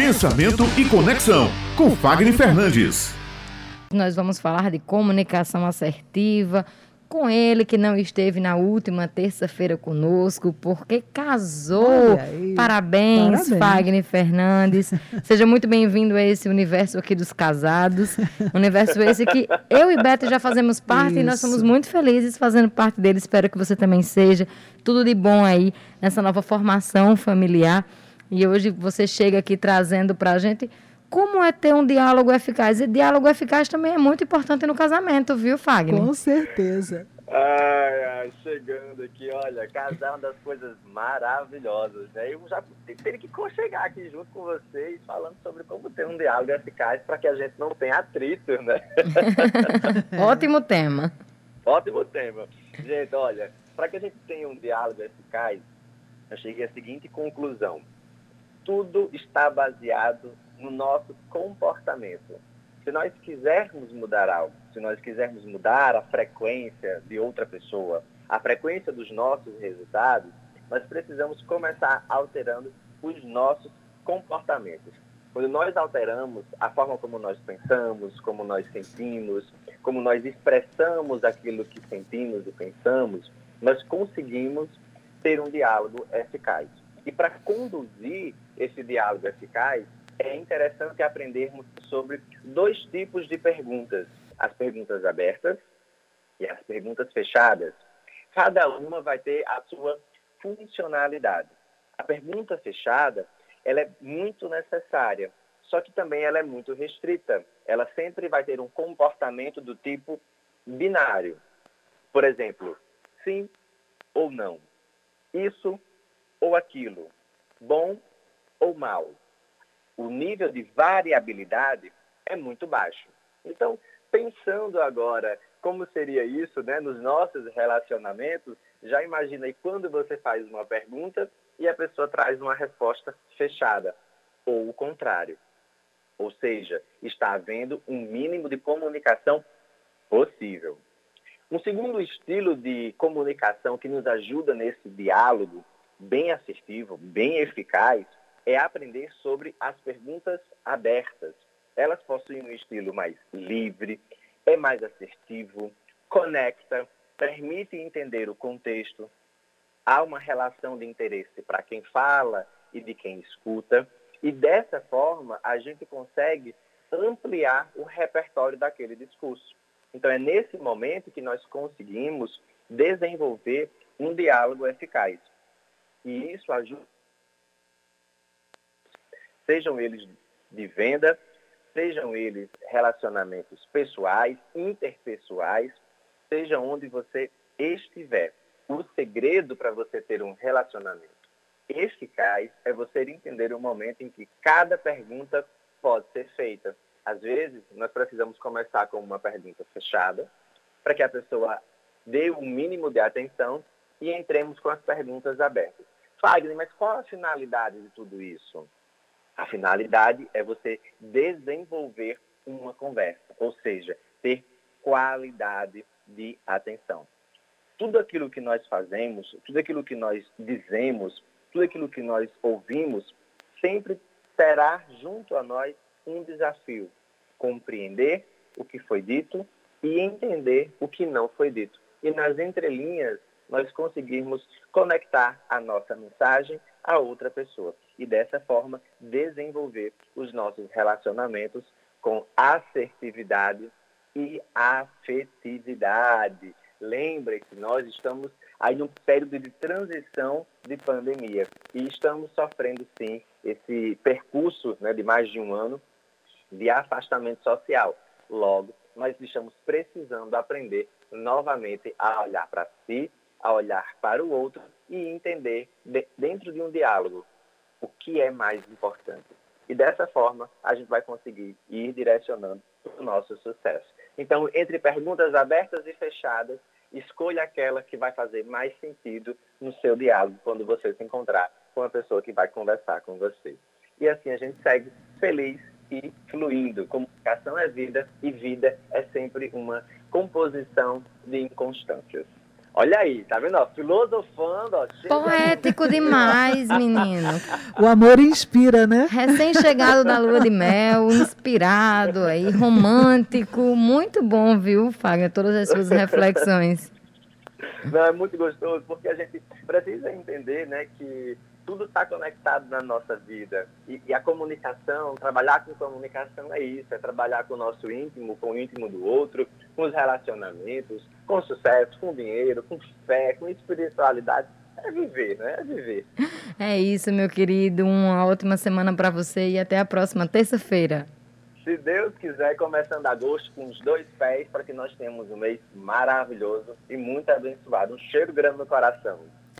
Pensamento e Conexão, com Fagner Fernandes. Nós vamos falar de comunicação assertiva com ele que não esteve na última terça-feira conosco, porque casou. Parabéns, Parabéns, Fagner Fernandes. Seja muito bem-vindo a esse universo aqui dos casados. Universo esse que eu e Beto já fazemos parte Isso. e nós somos muito felizes fazendo parte dele. Espero que você também seja. Tudo de bom aí nessa nova formação familiar. E hoje você chega aqui trazendo para a gente como é ter um diálogo eficaz. E diálogo eficaz também é muito importante no casamento, viu, Fagner? Com certeza. Ai, ai, chegando aqui, olha, casar é uma das coisas maravilhosas, né? Eu já teria que chegar aqui junto com vocês, falando sobre como ter um diálogo eficaz para que a gente não tenha atrito, né? Ótimo tema. Ótimo tema. Gente, olha, para que a gente tenha um diálogo eficaz, eu cheguei à seguinte conclusão tudo está baseado no nosso comportamento. Se nós quisermos mudar algo, se nós quisermos mudar a frequência de outra pessoa, a frequência dos nossos resultados, nós precisamos começar alterando os nossos comportamentos. Quando nós alteramos a forma como nós pensamos, como nós sentimos, como nós expressamos aquilo que sentimos e pensamos, nós conseguimos ter um diálogo eficaz. E para conduzir esse diálogo eficaz, é interessante aprendermos sobre dois tipos de perguntas: as perguntas abertas e as perguntas fechadas. Cada uma vai ter a sua funcionalidade. A pergunta fechada, ela é muito necessária, só que também ela é muito restrita. Ela sempre vai ter um comportamento do tipo binário. Por exemplo, sim ou não. Isso ou aquilo, bom ou mal. O nível de variabilidade é muito baixo. Então, pensando agora como seria isso né, nos nossos relacionamentos, já imagina aí quando você faz uma pergunta e a pessoa traz uma resposta fechada, ou o contrário. Ou seja, está havendo um mínimo de comunicação possível. Um segundo estilo de comunicação que nos ajuda nesse diálogo bem assertivo, bem eficaz, é aprender sobre as perguntas abertas. Elas possuem um estilo mais livre, é mais assertivo, conecta, permite entender o contexto, há uma relação de interesse para quem fala e de quem escuta, e dessa forma a gente consegue ampliar o repertório daquele discurso. Então é nesse momento que nós conseguimos desenvolver um diálogo eficaz. E isso ajuda, sejam eles de venda, sejam eles relacionamentos pessoais, interpessoais, seja onde você estiver. O segredo para você ter um relacionamento eficaz é você entender o momento em que cada pergunta pode ser feita. Às vezes, nós precisamos começar com uma pergunta fechada, para que a pessoa dê o um mínimo de atenção e entremos com as perguntas abertas. Fagner, mas qual a finalidade de tudo isso? A finalidade é você desenvolver uma conversa, ou seja, ter qualidade de atenção. Tudo aquilo que nós fazemos, tudo aquilo que nós dizemos, tudo aquilo que nós ouvimos, sempre terá junto a nós um desafio: compreender o que foi dito e entender o que não foi dito. E nas entrelinhas nós conseguirmos conectar a nossa mensagem a outra pessoa e dessa forma desenvolver os nossos relacionamentos com assertividade e afetividade. Lembre que nós estamos aí num período de transição de pandemia e estamos sofrendo sim esse percurso né, de mais de um ano de afastamento social. Logo, nós estamos precisando aprender novamente a olhar para si a olhar para o outro e entender, de, dentro de um diálogo, o que é mais importante. E dessa forma, a gente vai conseguir ir direcionando o nosso sucesso. Então, entre perguntas abertas e fechadas, escolha aquela que vai fazer mais sentido no seu diálogo quando você se encontrar com a pessoa que vai conversar com você. E assim a gente segue feliz e fluindo. Comunicação é vida e vida é sempre uma composição de inconstâncias. Olha aí, tá vendo? Ó, filosofando. Ó, Poético demais, menino. O amor inspira, né? Recém-chegado da lua de mel, inspirado aí, romântico. Muito bom, viu, Fagner? Todas as suas reflexões. Não, é muito gostoso, porque a gente precisa entender né, que tudo está conectado na nossa vida. E, e, a comunicação, trabalhar com comunicação é isso, é trabalhar com o nosso íntimo, com o íntimo do outro, com os relacionamentos, com sucesso, com dinheiro, com fé, com espiritualidade. É viver, né? É viver. É isso, meu querido. Uma ótima semana para você e até a próxima terça-feira. Se Deus quiser, começando agosto com os dois pés, para que nós tenhamos um mês maravilhoso e muito abençoado. Um cheiro grande no coração.